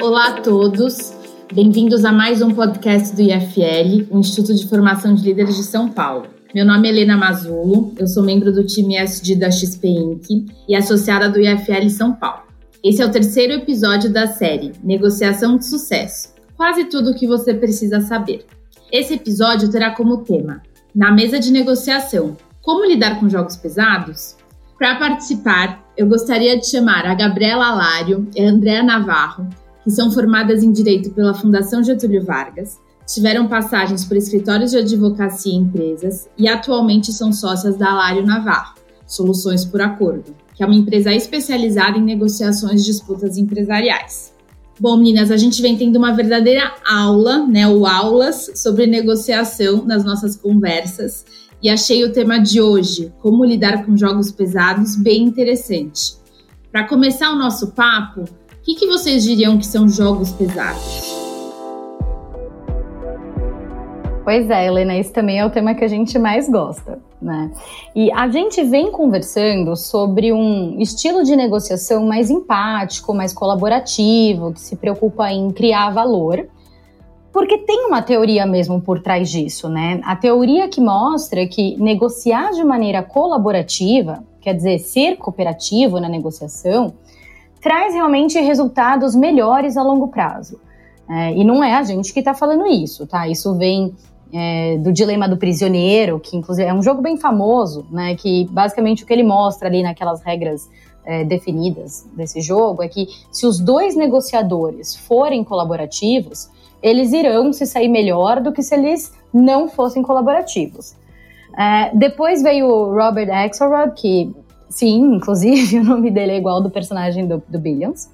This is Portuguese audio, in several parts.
Olá a todos, bem-vindos a mais um podcast do IFL, o Instituto de Formação de Líderes de São Paulo. Meu nome é Helena Mazulo, eu sou membro do time SD da XP Inc. e associada do IFL São Paulo. Esse é o terceiro episódio da série Negociação de Sucesso quase tudo o que você precisa saber. Esse episódio terá como tema Na mesa de negociação Como lidar com jogos pesados? Para participar, eu gostaria de chamar a Gabriela Alário e a Andréa Navarro, que são formadas em Direito pela Fundação Getúlio Vargas, tiveram passagens por escritórios de advocacia e empresas e atualmente são sócias da Alário Navarro, Soluções por Acordo, que é uma empresa especializada em negociações de disputas empresariais. Bom, meninas, a gente vem tendo uma verdadeira aula, né, ou aulas sobre negociação nas nossas conversas e achei o tema de hoje, como lidar com jogos pesados, bem interessante. Para começar o nosso papo, o que, que vocês diriam que são jogos pesados? Pois é, Helena, esse também é o tema que a gente mais gosta, né? E a gente vem conversando sobre um estilo de negociação mais empático, mais colaborativo, que se preocupa em criar valor, porque tem uma teoria mesmo por trás disso, né? A teoria que mostra que negociar de maneira colaborativa, quer dizer, ser cooperativo na negociação, traz realmente resultados melhores a longo prazo. É, e não é a gente que está falando isso, tá? Isso vem é, do Dilema do Prisioneiro, que inclusive é um jogo bem famoso, né? Que basicamente o que ele mostra ali naquelas regras é, definidas desse jogo é que se os dois negociadores forem colaborativos, eles irão se sair melhor do que se eles não fossem colaborativos. É, depois veio o Robert Axelrod, que Sim, inclusive o nome dele é igual ao do personagem do, do Billions.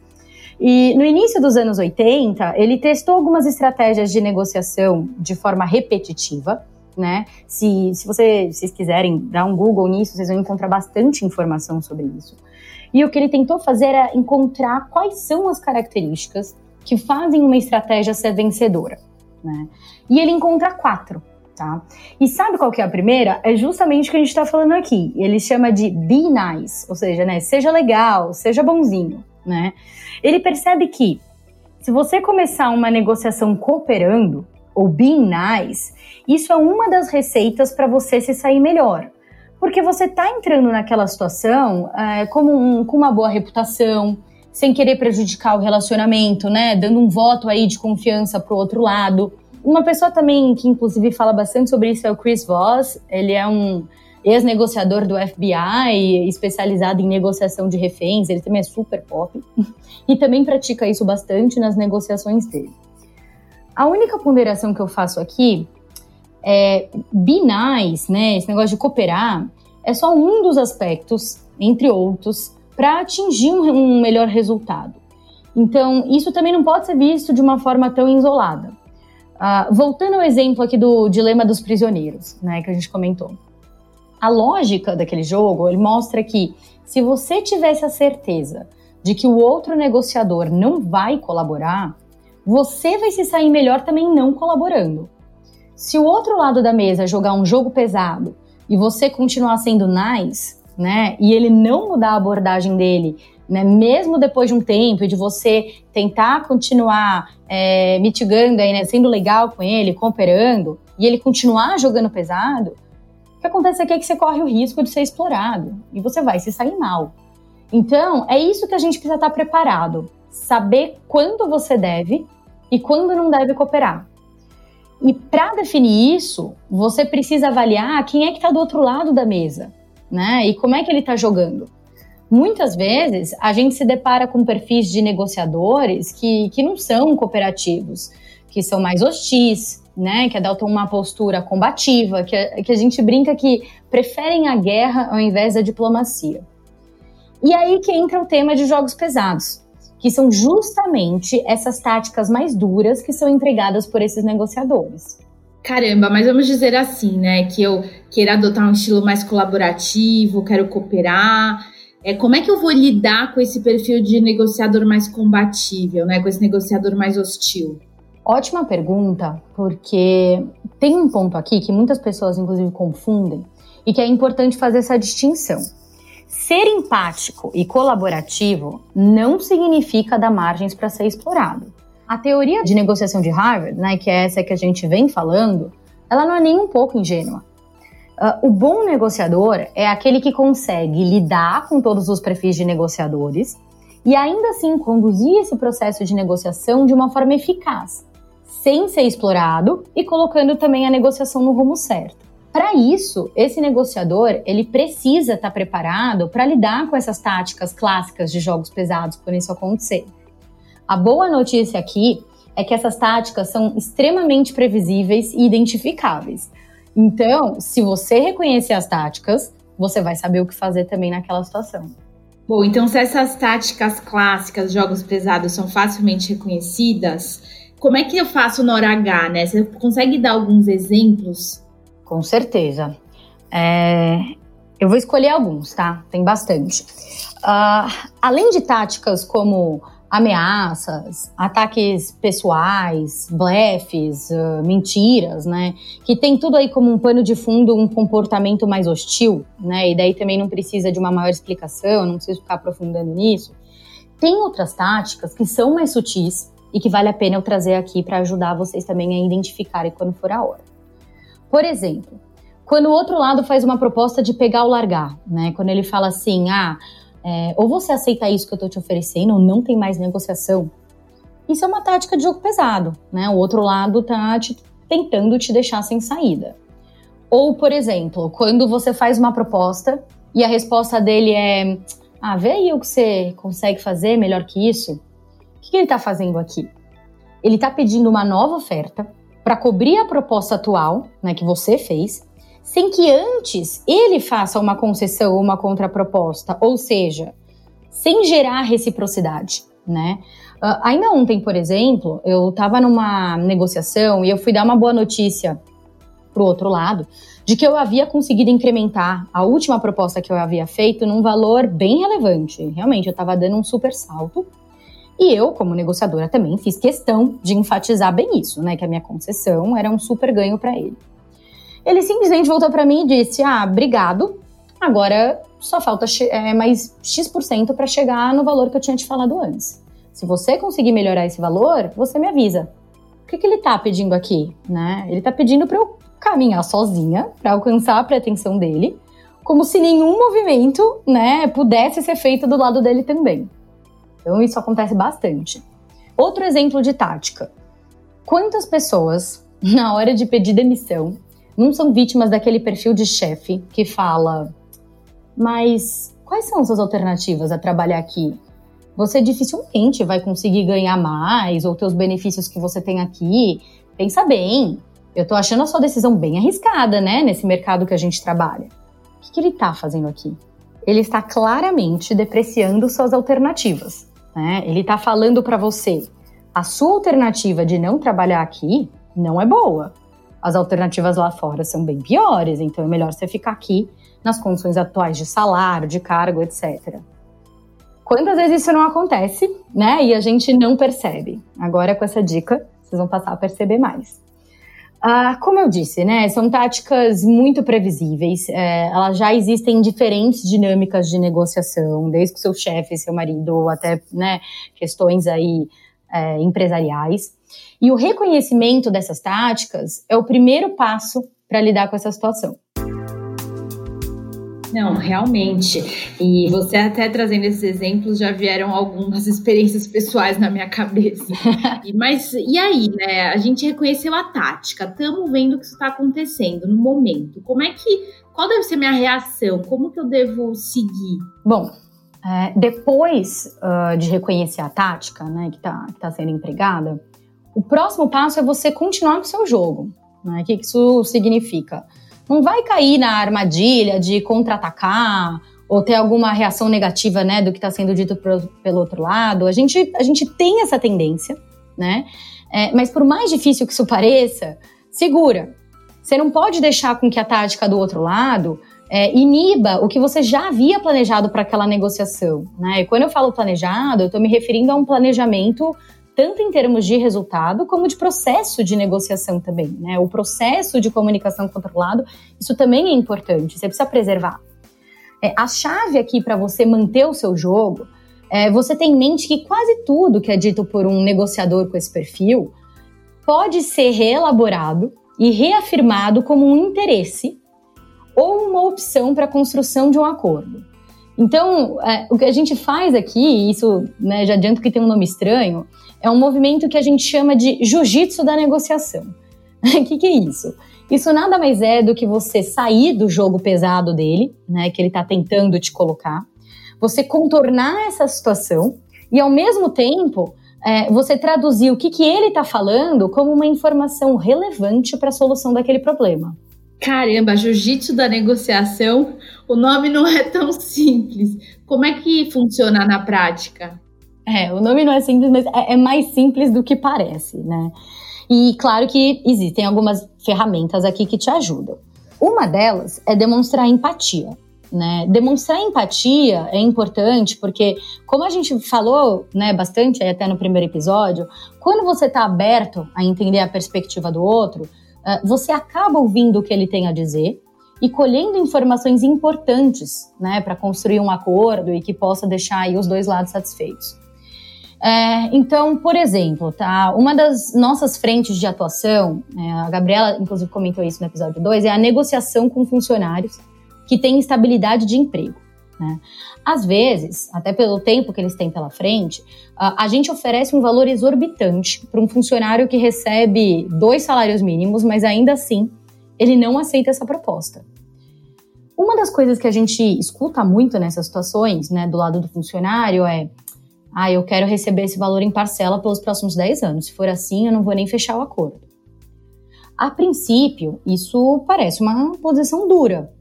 E no início dos anos 80, ele testou algumas estratégias de negociação de forma repetitiva, né? Se, se você, vocês quiserem dar um Google nisso, vocês vão encontrar bastante informação sobre isso. E o que ele tentou fazer era encontrar quais são as características que fazem uma estratégia ser vencedora, né? E ele encontra quatro tá? E sabe qual que é a primeira? É justamente o que a gente está falando aqui. Ele chama de be nice, ou seja, né, seja legal, seja bonzinho, né? Ele percebe que se você começar uma negociação cooperando ou being nice, isso é uma das receitas para você se sair melhor. Porque você está entrando naquela situação é, como um, com uma boa reputação, sem querer prejudicar o relacionamento, né? Dando um voto aí de confiança pro outro lado. Uma pessoa também que, inclusive, fala bastante sobre isso é o Chris Voss. Ele é um ex-negociador do FBI, especializado em negociação de reféns. Ele também é super pop e também pratica isso bastante nas negociações dele. A única ponderação que eu faço aqui é nice, né? Esse negócio de cooperar é só um dos aspectos, entre outros, para atingir um melhor resultado. Então, isso também não pode ser visto de uma forma tão isolada. Uh, voltando ao exemplo aqui do dilema dos prisioneiros, né, que a gente comentou. A lógica daquele jogo, ele mostra que se você tivesse a certeza de que o outro negociador não vai colaborar, você vai se sair melhor também não colaborando. Se o outro lado da mesa jogar um jogo pesado e você continuar sendo nice, né, e ele não mudar a abordagem dele né? Mesmo depois de um tempo e de você tentar continuar é, mitigando, aí, né? sendo legal com ele, cooperando, e ele continuar jogando pesado, que acontece aqui é que você corre o risco de ser explorado e você vai se sair mal. Então, é isso que a gente precisa estar preparado. Saber quando você deve e quando não deve cooperar. E para definir isso, você precisa avaliar quem é que está do outro lado da mesa, né? E como é que ele está jogando. Muitas vezes a gente se depara com perfis de negociadores que, que não são cooperativos, que são mais hostis, né, que adotam uma postura combativa, que, que a gente brinca que preferem a guerra ao invés da diplomacia. E aí que entra o tema de jogos pesados, que são justamente essas táticas mais duras que são empregadas por esses negociadores. Caramba, mas vamos dizer assim, né, que eu queira adotar um estilo mais colaborativo, quero cooperar, é, como é que eu vou lidar com esse perfil de negociador mais combatível, né? Com esse negociador mais hostil? Ótima pergunta, porque tem um ponto aqui que muitas pessoas, inclusive, confundem e que é importante fazer essa distinção. Ser empático e colaborativo não significa dar margens para ser explorado. A teoria de negociação de Harvard, né, que é essa que a gente vem falando, ela não é nem um pouco ingênua. Uh, o bom negociador é aquele que consegue lidar com todos os perfis de negociadores e ainda assim conduzir esse processo de negociação de uma forma eficaz, sem ser explorado e colocando também a negociação no rumo certo. Para isso, esse negociador ele precisa estar tá preparado para lidar com essas táticas clássicas de jogos pesados quando isso acontecer. A boa notícia aqui é que essas táticas são extremamente previsíveis e identificáveis. Então, se você reconhecer as táticas, você vai saber o que fazer também naquela situação. Bom, então se essas táticas clássicas, jogos pesados, são facilmente reconhecidas, como é que eu faço na hora H, né? Você consegue dar alguns exemplos? Com certeza. É, eu vou escolher alguns, tá? Tem bastante. Uh, além de táticas como ameaças, ataques pessoais, blefes, uh, mentiras, né? Que tem tudo aí como um pano de fundo um comportamento mais hostil, né? E daí também não precisa de uma maior explicação, não preciso ficar aprofundando nisso. Tem outras táticas que são mais sutis e que vale a pena eu trazer aqui para ajudar vocês também a identificarem quando for a hora. Por exemplo, quando o outro lado faz uma proposta de pegar ou largar, né? Quando ele fala assim, ah, é, ou você aceita isso que eu estou te oferecendo, ou não tem mais negociação. Isso é uma tática de jogo pesado, né? O outro lado tá te, tentando te deixar sem saída. Ou, por exemplo, quando você faz uma proposta e a resposta dele é: Ah, vê aí o que você consegue fazer melhor que isso. Que, que ele está fazendo aqui? Ele está pedindo uma nova oferta para cobrir a proposta atual, né, que você fez, sem que antes ele faça uma concessão ou uma contraproposta, ou seja, sem gerar reciprocidade, né? Uh, ainda ontem, por exemplo, eu estava numa negociação e eu fui dar uma boa notícia para o outro lado de que eu havia conseguido incrementar a última proposta que eu havia feito num valor bem relevante. Realmente, eu estava dando um super salto e eu, como negociadora, também fiz questão de enfatizar bem isso, né? Que a minha concessão era um super ganho para ele. Ele simplesmente voltou para mim e disse: Ah, obrigado. Agora só falta é, mais X% para chegar no valor que eu tinha te falado antes. Se você conseguir melhorar esse valor, você me avisa. O que, que ele tá pedindo aqui? Né? Ele tá pedindo para eu caminhar sozinha para alcançar a pretensão dele, como se nenhum movimento né, pudesse ser feito do lado dele também. Então isso acontece bastante. Outro exemplo de tática. Quantas pessoas, na hora de pedir demissão, não são vítimas daquele perfil de chefe que fala: Mas quais são suas alternativas a trabalhar aqui? Você dificilmente vai conseguir ganhar mais ou ter os benefícios que você tem aqui. Pensa bem. Eu tô achando a sua decisão bem arriscada, né, nesse mercado que a gente trabalha. O que, que ele tá fazendo aqui? Ele está claramente depreciando suas alternativas. Né? Ele está falando para você: a sua alternativa de não trabalhar aqui não é boa. As alternativas lá fora são bem piores, então é melhor você ficar aqui nas condições atuais de salário, de cargo, etc. Quantas vezes isso não acontece, né? E a gente não percebe. Agora, com essa dica, vocês vão passar a perceber mais. Ah, como eu disse, né, são táticas muito previsíveis. É, elas já existem em diferentes dinâmicas de negociação, desde o seu chefe, seu marido, até né, questões aí é, empresariais. E o reconhecimento dessas táticas é o primeiro passo para lidar com essa situação. Não, realmente. E você até trazendo esses exemplos já vieram algumas experiências pessoais na minha cabeça. Mas e aí, né? A gente reconheceu a tática, estamos vendo o que está acontecendo no momento. Como é que. Qual deve ser minha reação? Como que eu devo seguir? Bom, é, depois uh, de reconhecer a tática, né, que está tá sendo empregada, o próximo passo é você continuar com o seu jogo. Né? O que isso significa? Não vai cair na armadilha de contra-atacar ou ter alguma reação negativa, né, do que está sendo dito pro, pelo outro lado. A gente, a gente tem essa tendência, né? É, mas por mais difícil que isso pareça, segura. Você não pode deixar com que a tática do outro lado é, iniba o que você já havia planejado para aquela negociação, né? E quando eu falo planejado, eu estou me referindo a um planejamento tanto em termos de resultado como de processo de negociação também, né? O processo de comunicação controlado, isso também é importante, você precisa preservar. É, a chave aqui para você manter o seu jogo é você ter em mente que quase tudo que é dito por um negociador com esse perfil pode ser reelaborado e reafirmado como um interesse ou uma opção para a construção de um acordo. Então, é, o que a gente faz aqui, isso né, já adianto que tem um nome estranho, é um movimento que a gente chama de jiu-jitsu da negociação. O que, que é isso? Isso nada mais é do que você sair do jogo pesado dele, né, que ele está tentando te colocar, você contornar essa situação e, ao mesmo tempo, é, você traduzir o que, que ele está falando como uma informação relevante para a solução daquele problema. Caramba, jiu-jitsu da negociação, o nome não é tão simples. Como é que funciona na prática? É, o nome não é simples, mas é, é mais simples do que parece, né? E claro que existem algumas ferramentas aqui que te ajudam. Uma delas é demonstrar empatia. Né? Demonstrar empatia é importante porque, como a gente falou né, bastante até no primeiro episódio, quando você está aberto a entender a perspectiva do outro, você acaba ouvindo o que ele tem a dizer e colhendo informações importantes, né, para construir um acordo e que possa deixar os dois lados satisfeitos. É, então, por exemplo, tá, uma das nossas frentes de atuação, é, a Gabriela inclusive comentou isso no episódio 2, é a negociação com funcionários que têm estabilidade de emprego. Né? Às vezes, até pelo tempo que eles têm pela frente, a gente oferece um valor exorbitante para um funcionário que recebe dois salários mínimos, mas ainda assim ele não aceita essa proposta. Uma das coisas que a gente escuta muito nessas situações, né, do lado do funcionário, é: ah, eu quero receber esse valor em parcela pelos próximos 10 anos. Se for assim, eu não vou nem fechar o acordo. A princípio, isso parece uma posição dura,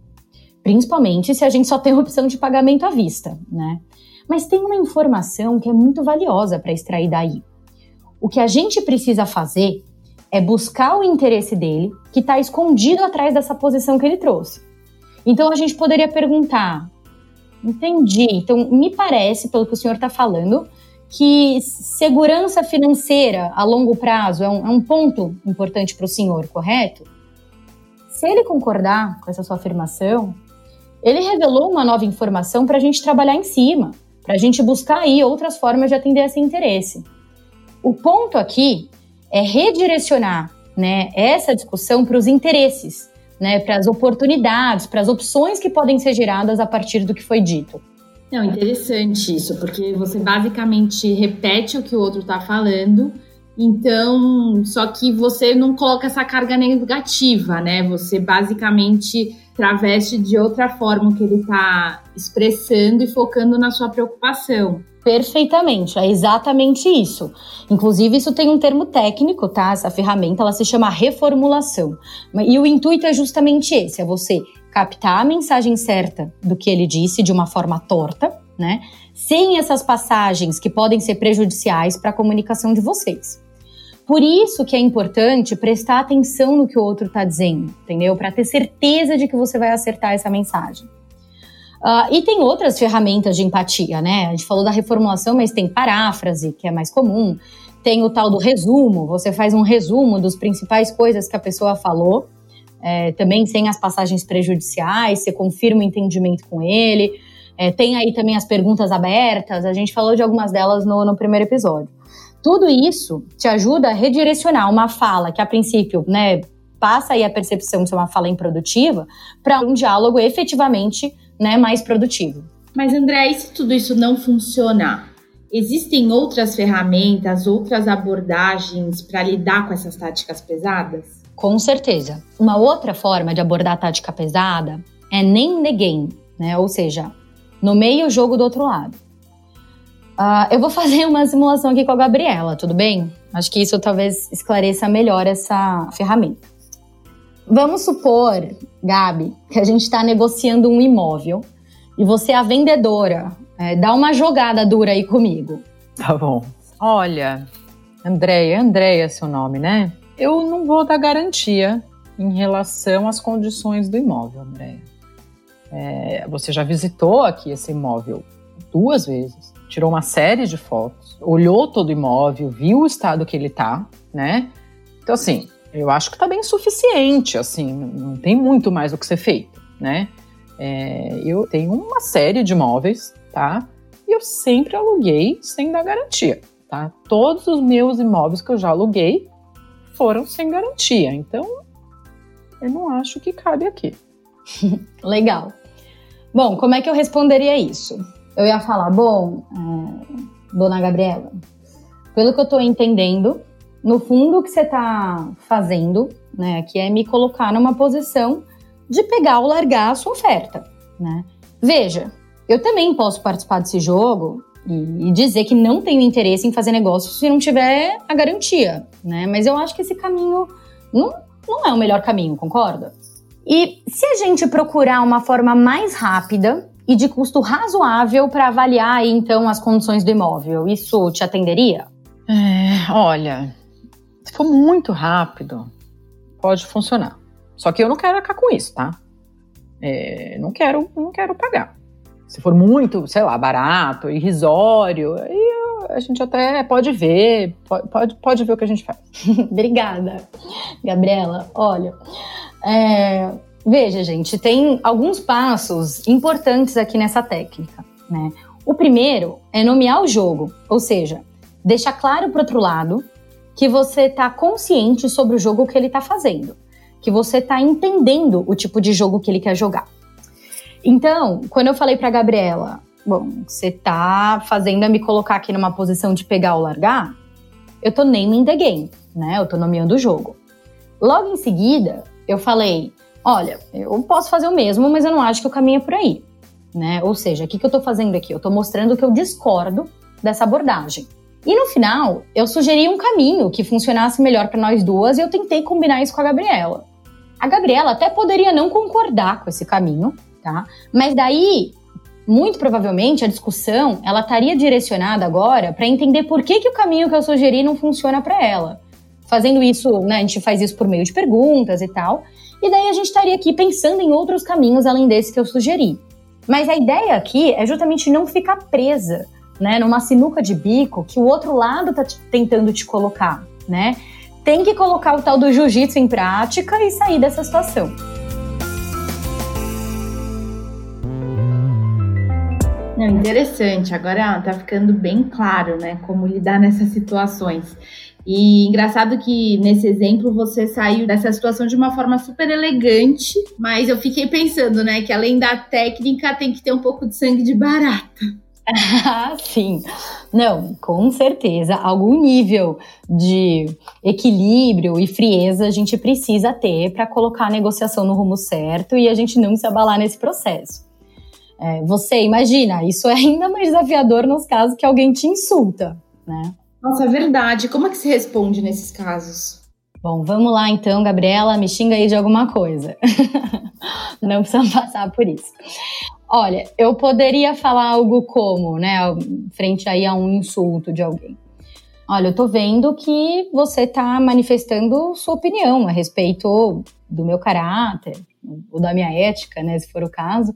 principalmente se a gente só tem a opção de pagamento à vista, né? Mas tem uma informação que é muito valiosa para extrair daí. O que a gente precisa fazer é buscar o interesse dele, que está escondido atrás dessa posição que ele trouxe. Então a gente poderia perguntar: entendi. Então me parece, pelo que o senhor está falando, que segurança financeira a longo prazo é um, é um ponto importante para o senhor, correto? Se ele concordar com essa sua afirmação, ele revelou uma nova informação para a gente trabalhar em cima, para a gente buscar aí outras formas de atender esse interesse. O ponto aqui é redirecionar né, essa discussão para os interesses, né, para as oportunidades, para as opções que podem ser geradas a partir do que foi dito. Não, interessante isso, porque você basicamente repete o que o outro está falando, então, só que você não coloca essa carga negativa, né? Você basicamente traveste de outra forma o que ele está expressando e focando na sua preocupação. Perfeitamente, é exatamente isso. Inclusive, isso tem um termo técnico, tá? Essa ferramenta, ela se chama reformulação. E o intuito é justamente esse, é você captar a mensagem certa do que ele disse de uma forma torta, né? Sem essas passagens que podem ser prejudiciais para a comunicação de vocês. Por isso que é importante prestar atenção no que o outro está dizendo, entendeu? Para ter certeza de que você vai acertar essa mensagem. Uh, e tem outras ferramentas de empatia, né? A gente falou da reformulação, mas tem paráfrase, que é mais comum. Tem o tal do resumo, você faz um resumo dos principais coisas que a pessoa falou, é, também sem as passagens prejudiciais, você confirma o entendimento com ele. É, tem aí também as perguntas abertas, a gente falou de algumas delas no, no primeiro episódio. Tudo isso te ajuda a redirecionar uma fala que, a princípio, né, passa aí a percepção de ser uma fala improdutiva para um diálogo efetivamente né, mais produtivo. Mas, André, e se tudo isso não funcionar? Existem outras ferramentas, outras abordagens para lidar com essas táticas pesadas? Com certeza. Uma outra forma de abordar a tática pesada é nem the game, né? Ou seja, no meio o jogo do outro lado. Uh, eu vou fazer uma simulação aqui com a Gabriela, tudo bem? Acho que isso talvez esclareça melhor essa ferramenta. Vamos supor, Gabi, que a gente está negociando um imóvel e você é a vendedora. É, dá uma jogada dura aí comigo. Tá bom. Olha, Andréia, Andréia é seu nome, né? Eu não vou dar garantia em relação às condições do imóvel, Andréia. É, você já visitou aqui esse imóvel duas vezes tirou uma série de fotos, olhou todo o imóvel, viu o estado que ele tá, né? Então, assim, eu acho que tá bem suficiente, assim, não tem muito mais o que ser feito, né? É, eu tenho uma série de imóveis, tá? E eu sempre aluguei sem dar garantia, tá? Todos os meus imóveis que eu já aluguei foram sem garantia, então eu não acho que cabe aqui. Legal. Bom, como é que eu responderia isso? Eu ia falar, bom, é, dona Gabriela, pelo que eu tô entendendo, no fundo o que você tá fazendo, né, que é me colocar numa posição de pegar ou largar a sua oferta, né? Veja, eu também posso participar desse jogo e, e dizer que não tenho interesse em fazer negócio se não tiver a garantia, né? Mas eu acho que esse caminho não, não é o melhor caminho, concorda? E se a gente procurar uma forma mais rápida e de custo razoável para avaliar então as condições do imóvel. Isso te atenderia? É, olha, se for muito rápido, pode funcionar. Só que eu não quero arcar com isso, tá? É, não quero, não quero pagar. Se for muito, sei lá, barato, irrisório, aí a gente até pode ver, pode, pode ver o que a gente faz. Obrigada, Gabriela. Olha, é, Veja, gente, tem alguns passos importantes aqui nessa técnica, né? O primeiro é nomear o jogo, ou seja, deixar claro para outro lado que você está consciente sobre o jogo que ele está fazendo, que você está entendendo o tipo de jogo que ele quer jogar. Então, quando eu falei para Gabriela, bom, você está fazendo a me colocar aqui numa posição de pegar ou largar, eu tô naming the game, né? Eu tô nomeando o jogo. Logo em seguida, eu falei, olha, eu posso fazer o mesmo, mas eu não acho que o caminho é por aí. Né? Ou seja, o que, que eu estou fazendo aqui? Eu estou mostrando que eu discordo dessa abordagem. E no final, eu sugeri um caminho que funcionasse melhor para nós duas e eu tentei combinar isso com a Gabriela. A Gabriela até poderia não concordar com esse caminho, tá? Mas daí, muito provavelmente, a discussão ela estaria direcionada agora para entender por que, que o caminho que eu sugeri não funciona para ela. Fazendo isso, né, a gente faz isso por meio de perguntas e tal. E daí a gente estaria aqui pensando em outros caminhos além desse que eu sugeri. Mas a ideia aqui é justamente não ficar presa, né, numa sinuca de bico que o outro lado está tentando te colocar, né? Tem que colocar o tal do jiu-jitsu em prática e sair dessa situação. Não, interessante. Agora tá ficando bem claro, né, como lidar nessas situações. E engraçado que nesse exemplo você saiu dessa situação de uma forma super elegante, mas eu fiquei pensando, né, que além da técnica tem que ter um pouco de sangue de barata. Ah, sim. Não, com certeza. Algum nível de equilíbrio e frieza a gente precisa ter para colocar a negociação no rumo certo e a gente não se abalar nesse processo. É, você imagina, isso é ainda mais desafiador nos casos que alguém te insulta, né? Nossa, é verdade. Como é que se responde nesses casos? Bom, vamos lá então, Gabriela, me xinga aí de alguma coisa. Não precisa passar por isso. Olha, eu poderia falar algo como, né, frente aí a um insulto de alguém. Olha, eu tô vendo que você tá manifestando sua opinião a respeito do meu caráter, ou da minha ética, né, se for o caso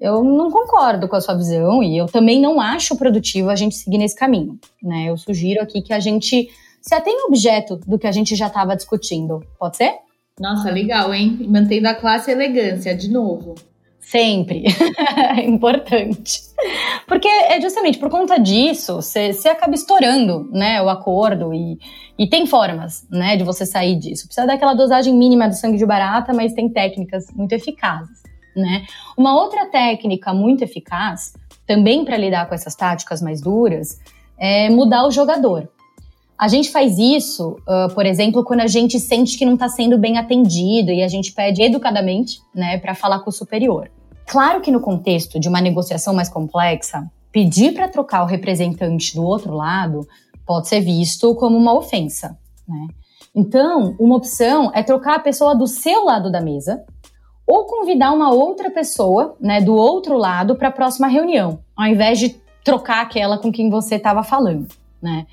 eu não concordo com a sua visão e eu também não acho produtivo a gente seguir nesse caminho, né? Eu sugiro aqui que a gente se atenha ao objeto do que a gente já estava discutindo. Pode ser? Nossa, legal, hein? Mantendo a classe e a elegância, de novo. Sempre. é importante. Porque é justamente por conta disso, você acaba estourando, né, o acordo e, e tem formas, né, de você sair disso. Precisa daquela dosagem mínima do sangue de barata, mas tem técnicas muito eficazes né? Uma outra técnica muito eficaz, também para lidar com essas táticas mais duras, é mudar o jogador. A gente faz isso, uh, por exemplo, quando a gente sente que não está sendo bem atendido e a gente pede educadamente, né, para falar com o superior. Claro que no contexto de uma negociação mais complexa, pedir para trocar o representante do outro lado pode ser visto como uma ofensa, né? Então, uma opção é trocar a pessoa do seu lado da mesa ou convidar uma outra pessoa, né, do outro lado para a próxima reunião, ao invés de trocar aquela com quem você estava falando, né?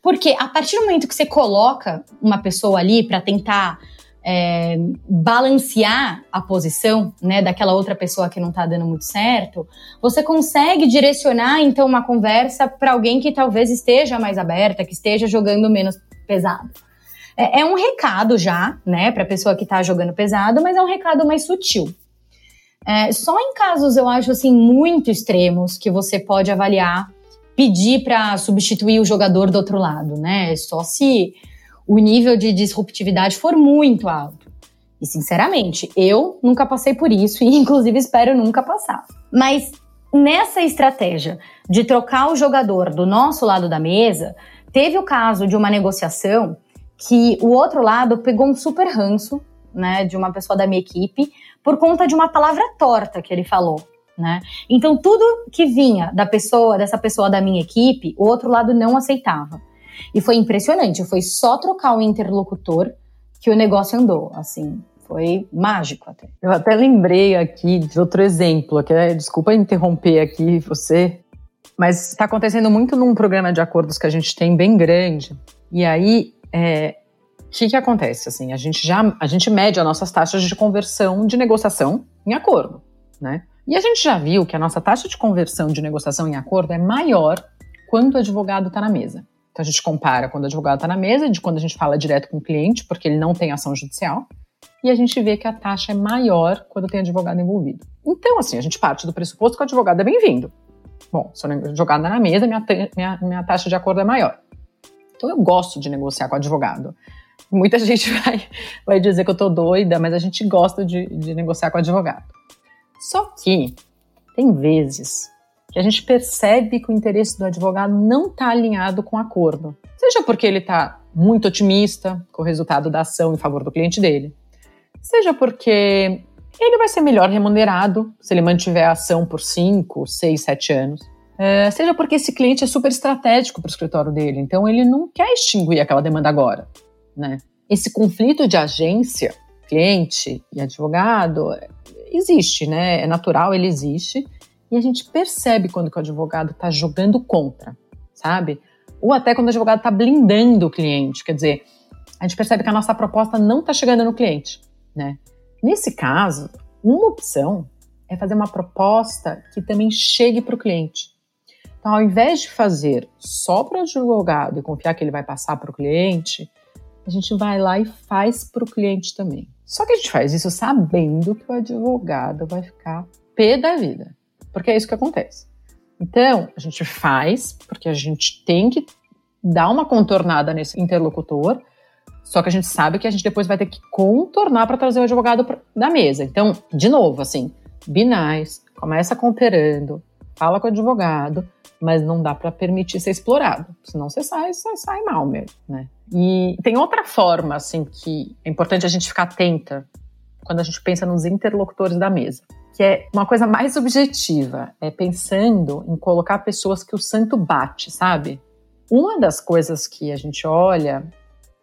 Porque a partir do momento que você coloca uma pessoa ali para tentar é, balancear a posição né, daquela outra pessoa que não está dando muito certo, você consegue direcionar então uma conversa para alguém que talvez esteja mais aberta, que esteja jogando menos pesado. É, é um recado já, né, para a pessoa que está jogando pesado, mas é um recado mais sutil. É, só em casos, eu acho assim, muito extremos que você pode avaliar, pedir para substituir o jogador do outro lado, né? Só se o nível de disruptividade for muito alto. E, sinceramente, eu nunca passei por isso e, inclusive, espero nunca passar. Mas nessa estratégia de trocar o jogador do nosso lado da mesa, teve o caso de uma negociação que o outro lado pegou um super ranço, né, de uma pessoa da minha equipe, por conta de uma palavra torta que ele falou. Né? Então, tudo que vinha da pessoa, dessa pessoa da minha equipe, o outro lado não aceitava. E foi impressionante, foi só trocar o interlocutor que o negócio andou, assim, foi mágico até. Eu até lembrei aqui de outro exemplo, que é, desculpa interromper aqui você, mas está acontecendo muito num programa de acordos que a gente tem bem grande. E aí, é, que, que acontece? Assim, a gente já a gente mede as nossas taxas de conversão de negociação em acordo, né? E a gente já viu que a nossa taxa de conversão de negociação em acordo é maior quando o advogado está na mesa. Então a gente compara quando o advogado está na mesa, de quando a gente fala direto com o cliente, porque ele não tem ação judicial, e a gente vê que a taxa é maior quando tem advogado envolvido. Então, assim, a gente parte do pressuposto que o advogado é bem-vindo. Bom, se o advogado é na mesa, minha, minha, minha taxa de acordo é maior. Então eu gosto de negociar com advogado. Muita gente vai, vai dizer que eu tô doida, mas a gente gosta de, de negociar com advogado. Só que tem vezes que a gente percebe que o interesse do advogado não está alinhado com o acordo. Seja porque ele está muito otimista com o resultado da ação em favor do cliente dele, seja porque ele vai ser melhor remunerado se ele mantiver a ação por 5, 6, 7 anos. É, seja porque esse cliente é super estratégico para o escritório dele, então ele não quer extinguir aquela demanda agora. Né? Esse conflito de agência, cliente e advogado, existe, né? É natural, ele existe. E a gente percebe quando o advogado está jogando contra, sabe? Ou até quando o advogado está blindando o cliente. Quer dizer, a gente percebe que a nossa proposta não está chegando no cliente, né? Nesse caso, uma opção é fazer uma proposta que também chegue para o cliente. Então, ao invés de fazer só para o advogado e confiar que ele vai passar para o cliente, a gente vai lá e faz para o cliente também. Só que a gente faz isso sabendo que o advogado vai ficar pé da vida porque é isso que acontece. Então, a gente faz, porque a gente tem que dar uma contornada nesse interlocutor, só que a gente sabe que a gente depois vai ter que contornar para trazer o advogado da mesa. Então, de novo, assim, be nice, começa cooperando, fala com o advogado, mas não dá para permitir ser explorado, senão você sai, você sai mal mesmo, né? E tem outra forma, assim, que é importante a gente ficar atenta quando a gente pensa nos interlocutores da mesa que é uma coisa mais objetiva, é pensando em colocar pessoas que o santo bate, sabe? Uma das coisas que a gente olha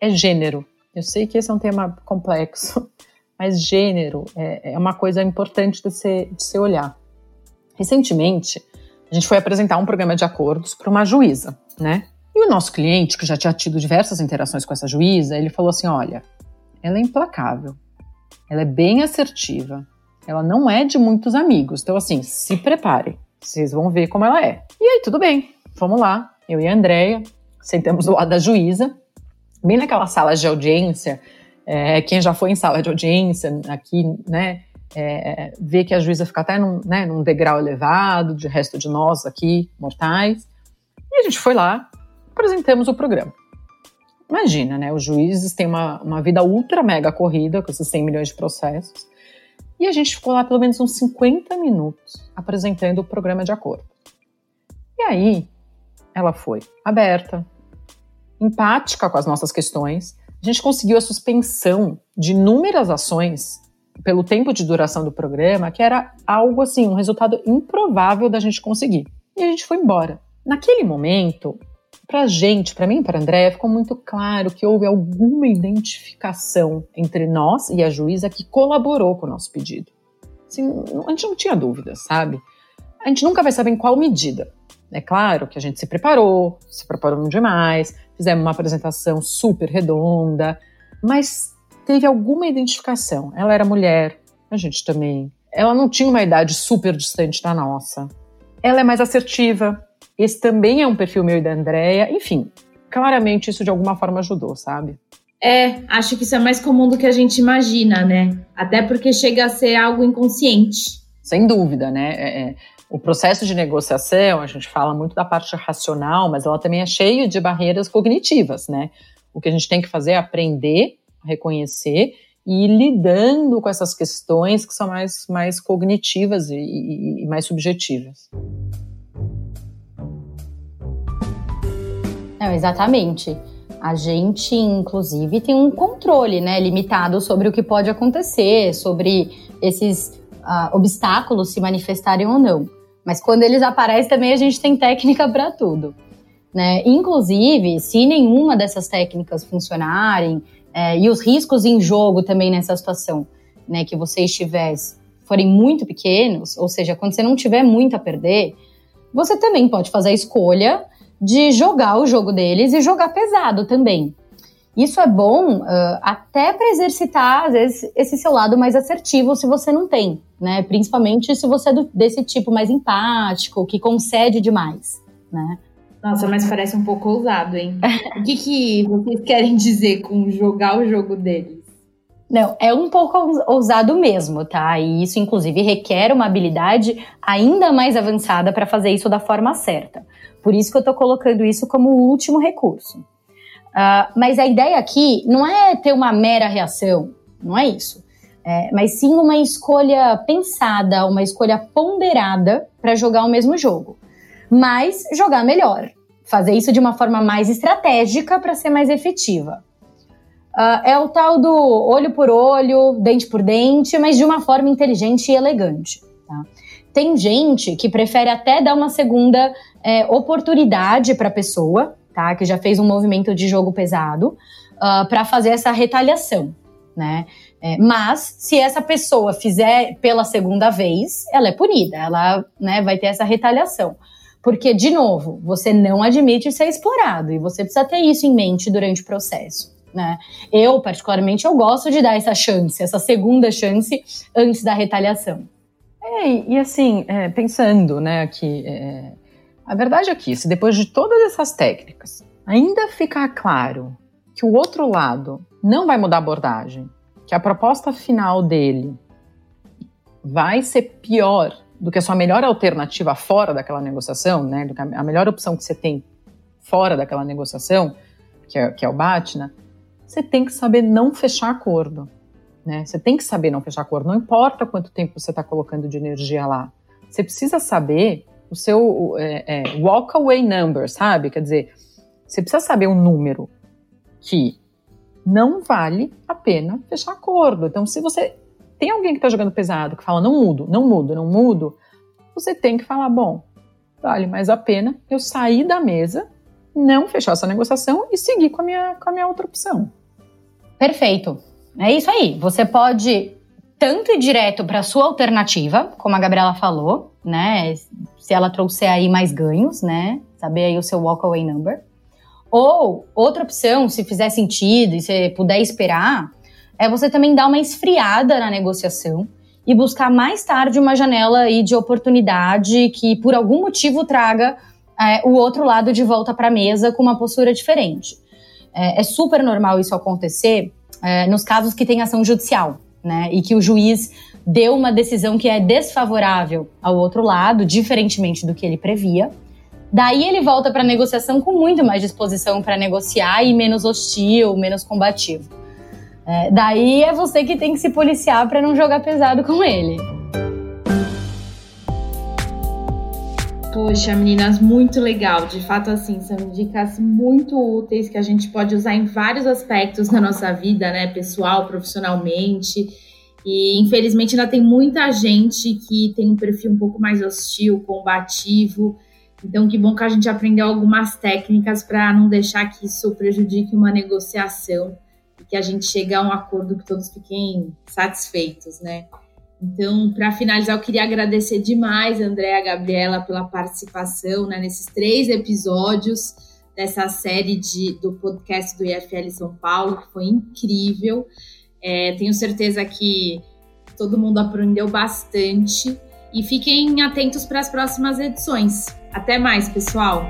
é gênero. Eu sei que esse é um tema complexo, mas gênero é, é uma coisa importante de se, de se olhar. Recentemente, a gente foi apresentar um programa de acordos para uma juíza, né? E o nosso cliente, que já tinha tido diversas interações com essa juíza, ele falou assim: olha, ela é implacável, ela é bem assertiva, ela não é de muitos amigos. Então, assim, se prepare. Vocês vão ver como ela é. E aí, tudo bem. Vamos lá. Eu e a Andrea sentamos do lado da juíza, bem naquela sala de audiência. É, quem já foi em sala de audiência aqui, né, é, vê que a juíza fica até num, né, num degrau elevado, de resto de nós aqui, mortais. E a gente foi lá, apresentamos o programa. Imagina, né? Os juízes têm uma, uma vida ultra mega corrida, com esses 100 milhões de processos. E a gente ficou lá pelo menos uns 50 minutos apresentando o programa de acordo. E aí, ela foi aberta, empática com as nossas questões. A gente conseguiu a suspensão de inúmeras ações pelo tempo de duração do programa, que era algo assim, um resultado improvável da gente conseguir. E a gente foi embora. Naquele momento, para a gente, para mim e para a Andréia, ficou muito claro que houve alguma identificação entre nós e a juíza que colaborou com o nosso pedido. Assim, a gente não tinha dúvidas, sabe? A gente nunca vai saber em qual medida. É claro que a gente se preparou, se preparou demais, fizemos uma apresentação super redonda, mas teve alguma identificação. Ela era mulher, a gente também. Ela não tinha uma idade super distante da nossa. Ela é mais assertiva. Esse também é um perfil meu e da Andrea. Enfim, claramente isso de alguma forma ajudou, sabe? É, acho que isso é mais comum do que a gente imagina, né? Até porque chega a ser algo inconsciente. Sem dúvida, né? É, é. O processo de negociação, a gente fala muito da parte racional, mas ela também é cheia de barreiras cognitivas, né? O que a gente tem que fazer é aprender, reconhecer e lidando com essas questões que são mais, mais cognitivas e, e, e mais subjetivas. Não, exatamente. A gente, inclusive, tem um controle né, limitado sobre o que pode acontecer, sobre esses uh, obstáculos se manifestarem ou não. Mas quando eles aparecem também a gente tem técnica para tudo. Né? Inclusive, se nenhuma dessas técnicas funcionarem, é, e os riscos em jogo também nessa situação, né, que você estiver, forem muito pequenos, ou seja, quando você não tiver muito a perder, você também pode fazer a escolha de jogar o jogo deles e jogar pesado também. Isso é bom uh, até para exercitar, às vezes, esse seu lado mais assertivo se você não tem, né? Principalmente se você é do, desse tipo mais empático, que concede demais, né? Nossa, mas parece um pouco ousado, hein? o que, que vocês querem dizer com jogar o jogo deles? Não, é um pouco ousado mesmo, tá? E isso, inclusive, requer uma habilidade ainda mais avançada para fazer isso da forma certa. Por isso que eu estou colocando isso como o último recurso. Uh, mas a ideia aqui não é ter uma mera reação, não é isso. É, mas sim uma escolha pensada, uma escolha ponderada para jogar o mesmo jogo. Mas jogar melhor. Fazer isso de uma forma mais estratégica para ser mais efetiva. Uh, é o tal do olho por olho, dente por dente, mas de uma forma inteligente e elegante. Tá? Tem gente que prefere até dar uma segunda é, oportunidade para a pessoa, tá? Que já fez um movimento de jogo pesado, uh, ah, para fazer essa retaliação, né? É, mas se essa pessoa fizer pela segunda vez, ela é punida, ela né, vai ter essa retaliação. Porque, de novo, você não admite ser explorado e você precisa ter isso em mente durante o processo. Né? Eu, particularmente, eu gosto de dar essa chance, essa segunda chance antes da retaliação. É, e assim, é, pensando, né, que é, a verdade é que, se depois de todas essas técnicas ainda ficar claro que o outro lado não vai mudar a abordagem, que a proposta final dele vai ser pior do que a sua melhor alternativa fora daquela negociação, né, a melhor opção que você tem fora daquela negociação, que é, que é o BATNA, você tem que saber não fechar acordo. Né? Você tem que saber não fechar acordo, não importa quanto tempo você está colocando de energia lá. Você precisa saber o seu é, é, walk away number, sabe? Quer dizer, você precisa saber um número que não vale a pena fechar acordo. Então, se você tem alguém que está jogando pesado, que fala não mudo, não mudo, não mudo, você tem que falar, bom, vale mais a pena eu sair da mesa, não fechar essa negociação e seguir com a minha, com a minha outra opção. Perfeito. É isso aí. Você pode tanto ir direto para sua alternativa, como a Gabriela falou, né? Se ela trouxer aí mais ganhos, né? Saber aí o seu walkaway number. Ou outra opção, se fizer sentido e você puder esperar, é você também dar uma esfriada na negociação e buscar mais tarde uma janela aí de oportunidade que por algum motivo traga é, o outro lado de volta para a mesa com uma postura diferente. É, é super normal isso acontecer é, nos casos que tem ação judicial, né? E que o juiz deu uma decisão que é desfavorável ao outro lado, diferentemente do que ele previa. Daí ele volta para a negociação com muito mais disposição para negociar e menos hostil, menos combativo. É, daí é você que tem que se policiar para não jogar pesado com ele. Poxa, meninas, muito legal. De fato, assim, são dicas muito úteis que a gente pode usar em vários aspectos da nossa vida, né? Pessoal, profissionalmente. E infelizmente ainda tem muita gente que tem um perfil um pouco mais hostil, combativo. Então, que bom que a gente aprendeu algumas técnicas para não deixar que isso prejudique uma negociação que a gente chegue a um acordo que todos fiquem satisfeitos, né? Então, para finalizar, eu queria agradecer demais, Andréa e Gabriela, pela participação né, nesses três episódios dessa série de, do podcast do IFL São Paulo, que foi incrível. É, tenho certeza que todo mundo aprendeu bastante e fiquem atentos para as próximas edições. Até mais, pessoal!